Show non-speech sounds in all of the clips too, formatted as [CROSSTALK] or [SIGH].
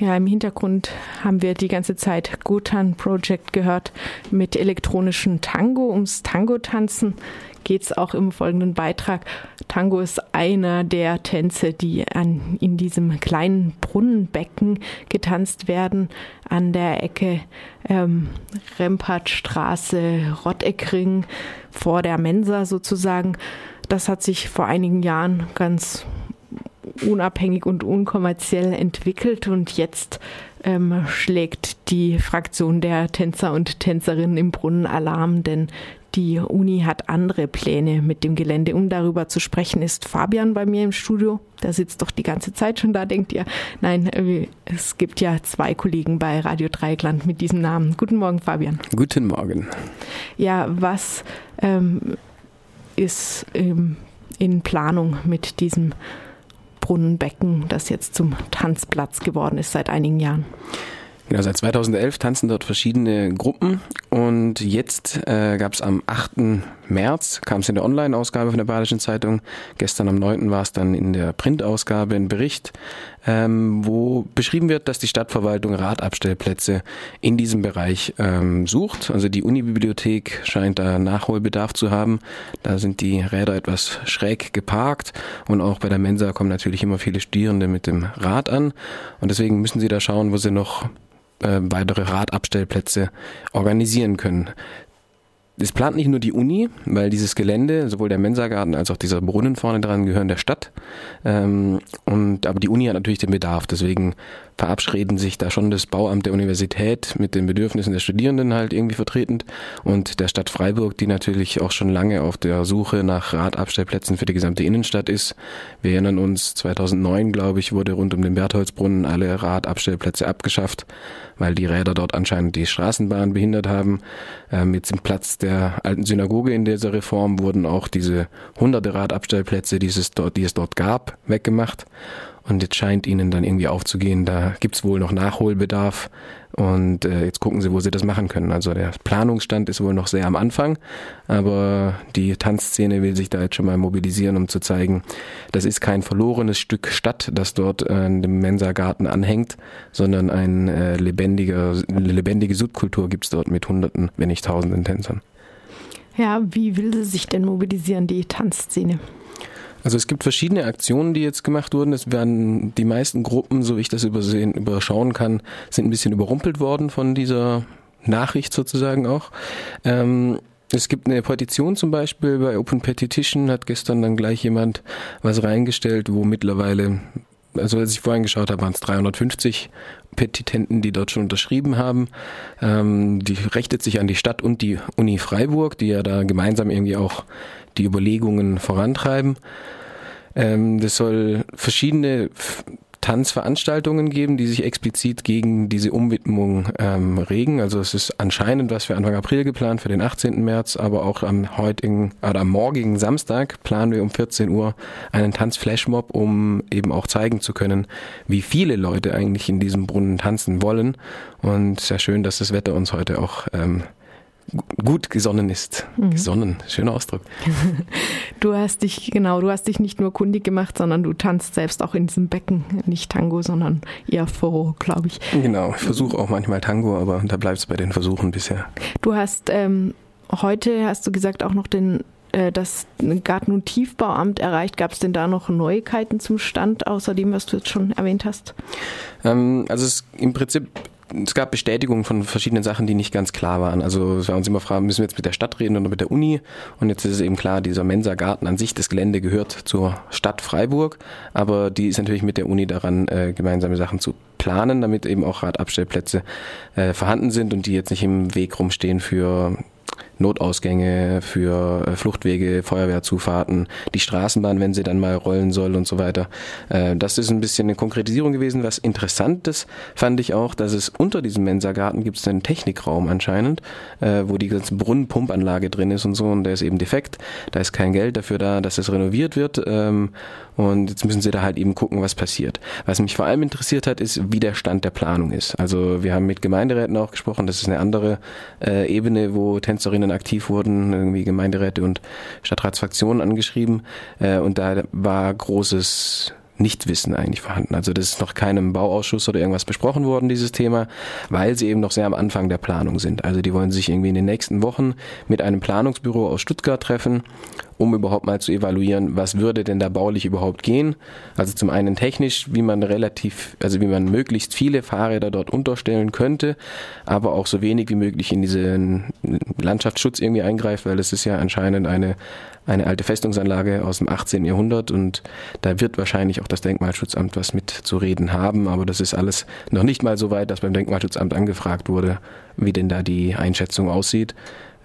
Ja, im Hintergrund haben wir die ganze Zeit Gutan Project gehört mit elektronischen Tango. Ums Tango-Tanzen geht es auch im folgenden Beitrag. Tango ist einer der Tänze, die an, in diesem kleinen Brunnenbecken getanzt werden, an der Ecke ähm, Rempartstraße, Rotteckring, vor der Mensa sozusagen. Das hat sich vor einigen Jahren ganz unabhängig und unkommerziell entwickelt und jetzt ähm, schlägt die Fraktion der Tänzer und Tänzerinnen im Brunnen Alarm, denn die Uni hat andere Pläne mit dem Gelände. Um darüber zu sprechen, ist Fabian bei mir im Studio. Der sitzt doch die ganze Zeit schon da, denkt ihr. Nein, äh, es gibt ja zwei Kollegen bei Radio Dreieckland mit diesem Namen. Guten Morgen, Fabian. Guten Morgen. Ja, was ähm, ist ähm, in Planung mit diesem Brunnenbecken, das jetzt zum Tanzplatz geworden ist seit einigen Jahren. Genau, seit 2011 tanzen dort verschiedene Gruppen und jetzt äh, gab es am 8. März, kam es in der Online-Ausgabe von der Badischen Zeitung, gestern am 9. war es dann in der Printausgabe ein Bericht, ähm, wo beschrieben wird, dass die Stadtverwaltung Radabstellplätze in diesem Bereich ähm, sucht. Also die Unibibliothek scheint da Nachholbedarf zu haben. Da sind die Räder etwas schräg geparkt und auch bei der Mensa kommen natürlich immer viele Studierende mit dem Rad an und deswegen müssen sie da schauen, wo sie noch äh, weitere Radabstellplätze organisieren können. Es plant nicht nur die Uni, weil dieses Gelände, sowohl der Mensagarten als auch dieser Brunnen vorne dran gehören der Stadt. Ähm, und, aber die Uni hat natürlich den Bedarf. Deswegen verabschieden sich da schon das Bauamt der Universität mit den Bedürfnissen der Studierenden halt irgendwie vertretend und der Stadt Freiburg, die natürlich auch schon lange auf der Suche nach Radabstellplätzen für die gesamte Innenstadt ist. Wir erinnern uns, 2009, glaube ich, wurde rund um den Bertholdsbrunnen alle Radabstellplätze abgeschafft, weil die Räder dort anscheinend die Straßenbahn behindert haben. Ähm, jetzt im Platz der alten Synagoge in dieser Reform wurden auch diese hunderte Radabstellplätze, die es dort, die es dort gab, weggemacht. Und jetzt scheint ihnen dann irgendwie aufzugehen, da gibt's wohl noch Nachholbedarf. Und äh, jetzt gucken sie, wo sie das machen können. Also der Planungsstand ist wohl noch sehr am Anfang, aber die Tanzszene will sich da jetzt schon mal mobilisieren, um zu zeigen, das ist kein verlorenes Stück Stadt, das dort äh, dem Mensa-Garten anhängt, sondern ein äh, lebendiger, eine lebendige Subkultur gibt's dort mit Hunderten, wenn nicht Tausenden Tänzern. Ja, wie will sie sich denn mobilisieren, die Tanzszene? Also es gibt verschiedene Aktionen, die jetzt gemacht wurden. Es werden die meisten Gruppen, so wie ich das übersehen, überschauen kann, sind ein bisschen überrumpelt worden von dieser Nachricht sozusagen auch. Ähm, es gibt eine Petition zum Beispiel bei Open Petition, hat gestern dann gleich jemand was reingestellt, wo mittlerweile, also als ich vorhin geschaut habe, waren es 350 Petitenten, die dort schon unterschrieben haben. Ähm, die richtet sich an die Stadt und die Uni Freiburg, die ja da gemeinsam irgendwie auch die Überlegungen vorantreiben. Ähm, das soll verschiedene Tanzveranstaltungen geben, die sich explizit gegen diese Umwidmung ähm, regen. Also es ist anscheinend was für Anfang April geplant, für den 18. März, aber auch am heutigen oder am morgigen Samstag planen wir um 14 Uhr einen Tanzflashmob, um eben auch zeigen zu können, wie viele Leute eigentlich in diesem Brunnen tanzen wollen. Und sehr schön, dass das Wetter uns heute auch ähm, gut gesonnen ist. Mhm. Gesonnen, schöner Ausdruck. [LAUGHS] Du hast dich, genau, du hast dich nicht nur kundig gemacht, sondern du tanzt selbst auch in diesem Becken. Nicht Tango, sondern eher Foro, glaube ich. Genau, ich versuche auch manchmal Tango, aber da bleibt es bei den Versuchen bisher. Du hast ähm, heute, hast du gesagt, auch noch den äh, das Garten- und Tiefbauamt erreicht. Gab es denn da noch Neuigkeiten zum Stand, außer dem, was du jetzt schon erwähnt hast? Ähm, also es im Prinzip es gab Bestätigungen von verschiedenen Sachen, die nicht ganz klar waren. Also es war uns immer fragen, müssen wir jetzt mit der Stadt reden oder mit der Uni? Und jetzt ist es eben klar, dieser Mensa-Garten an sich, das Gelände gehört zur Stadt Freiburg, aber die ist natürlich mit der Uni daran, äh, gemeinsame Sachen zu planen, damit eben auch Radabstellplätze äh, vorhanden sind und die jetzt nicht im Weg rumstehen für Notausgänge, für äh, Fluchtwege, Feuerwehrzufahrten, die Straßenbahn, wenn sie dann mal rollen soll und so weiter. Äh, das ist ein bisschen eine Konkretisierung gewesen. Was Interessantes fand ich auch, dass es unter diesem Mensagarten gibt es einen Technikraum anscheinend, äh, wo die ganze Brunnenpumpanlage drin ist und so und der ist eben defekt. Da ist kein Geld dafür da, dass es renoviert wird ähm, und jetzt müssen sie da halt eben gucken, was passiert. Was mich vor allem interessiert hat, ist, wie der Stand der Planung ist. Also wir haben mit Gemeinderäten auch gesprochen, das ist eine andere Ebene, wo Tänzerinnen Gremien aktiv wurden, irgendwie Gemeinderäte und Stadtratsfraktionen angeschrieben. Äh, und da war großes Nichtwissen eigentlich vorhanden. Also das ist noch keinem Bauausschuss oder irgendwas besprochen worden, dieses Thema, weil sie eben noch sehr am Anfang der Planung sind. Also die wollen sich irgendwie in den nächsten Wochen mit einem Planungsbüro aus Stuttgart treffen um überhaupt mal zu evaluieren, was würde denn da baulich überhaupt gehen. Also zum einen technisch, wie man relativ, also wie man möglichst viele Fahrräder dort unterstellen könnte, aber auch so wenig wie möglich in diesen Landschaftsschutz irgendwie eingreift, weil das ist ja anscheinend eine, eine alte Festungsanlage aus dem 18. Jahrhundert und da wird wahrscheinlich auch das Denkmalschutzamt was mit zu reden haben, aber das ist alles noch nicht mal so weit, dass beim Denkmalschutzamt angefragt wurde, wie denn da die Einschätzung aussieht.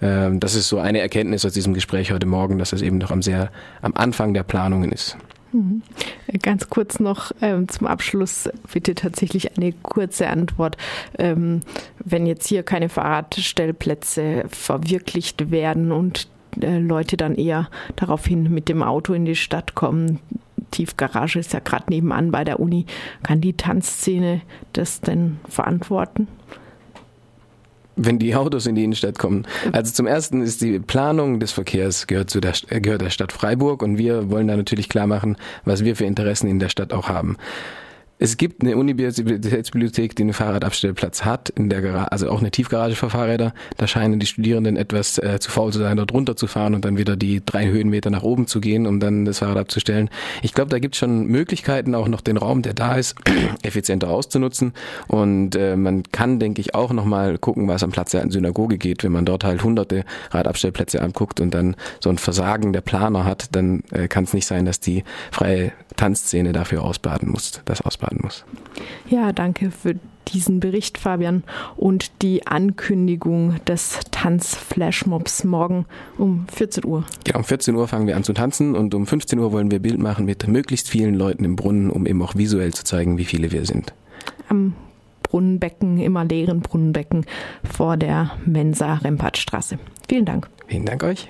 Ähm, das ist so eine Erkenntnis aus diesem Gespräch heute Morgen, dass es eben noch am sehr am Anfang der Planungen ist. Mhm. Ganz kurz noch ähm, zum Abschluss bitte tatsächlich eine kurze Antwort. Ähm, wenn jetzt hier keine Fahrradstellplätze verwirklicht werden und äh, Leute dann eher daraufhin mit dem Auto in die Stadt kommen, Tiefgarage ist ja gerade nebenan bei der Uni, kann die Tanzszene das denn verantworten? wenn die Autos in die Innenstadt kommen. Also zum ersten ist die Planung des Verkehrs gehört zu der, gehört der Stadt Freiburg und wir wollen da natürlich klar machen, was wir für Interessen in der Stadt auch haben. Es gibt eine Universitätsbibliothek, die einen Fahrradabstellplatz hat, in der Garage, also auch eine Tiefgarage für Fahrräder. Da scheinen die Studierenden etwas äh, zu faul zu sein, dort runterzufahren und dann wieder die drei Höhenmeter nach oben zu gehen, um dann das Fahrrad abzustellen. Ich glaube, da gibt es schon Möglichkeiten, auch noch den Raum, der da ist, [CLEARS THROAT] effizienter auszunutzen. Und äh, man kann, denke ich, auch nochmal gucken, was am Platz der Synagoge geht. Wenn man dort halt hunderte Radabstellplätze anguckt und dann so ein Versagen der Planer hat, dann äh, kann es nicht sein, dass die freie Tanzszene dafür ausbaden muss, das ausbaden muss. Ja, danke für diesen Bericht, Fabian, und die Ankündigung des Tanzflashmobs morgen um 14 Uhr. Ja, um 14 Uhr fangen wir an zu tanzen und um 15 Uhr wollen wir Bild machen mit möglichst vielen Leuten im Brunnen, um eben auch visuell zu zeigen, wie viele wir sind. Am Brunnenbecken, immer leeren Brunnenbecken vor der Mensa Rempartstraße. Vielen Dank. Vielen Dank euch.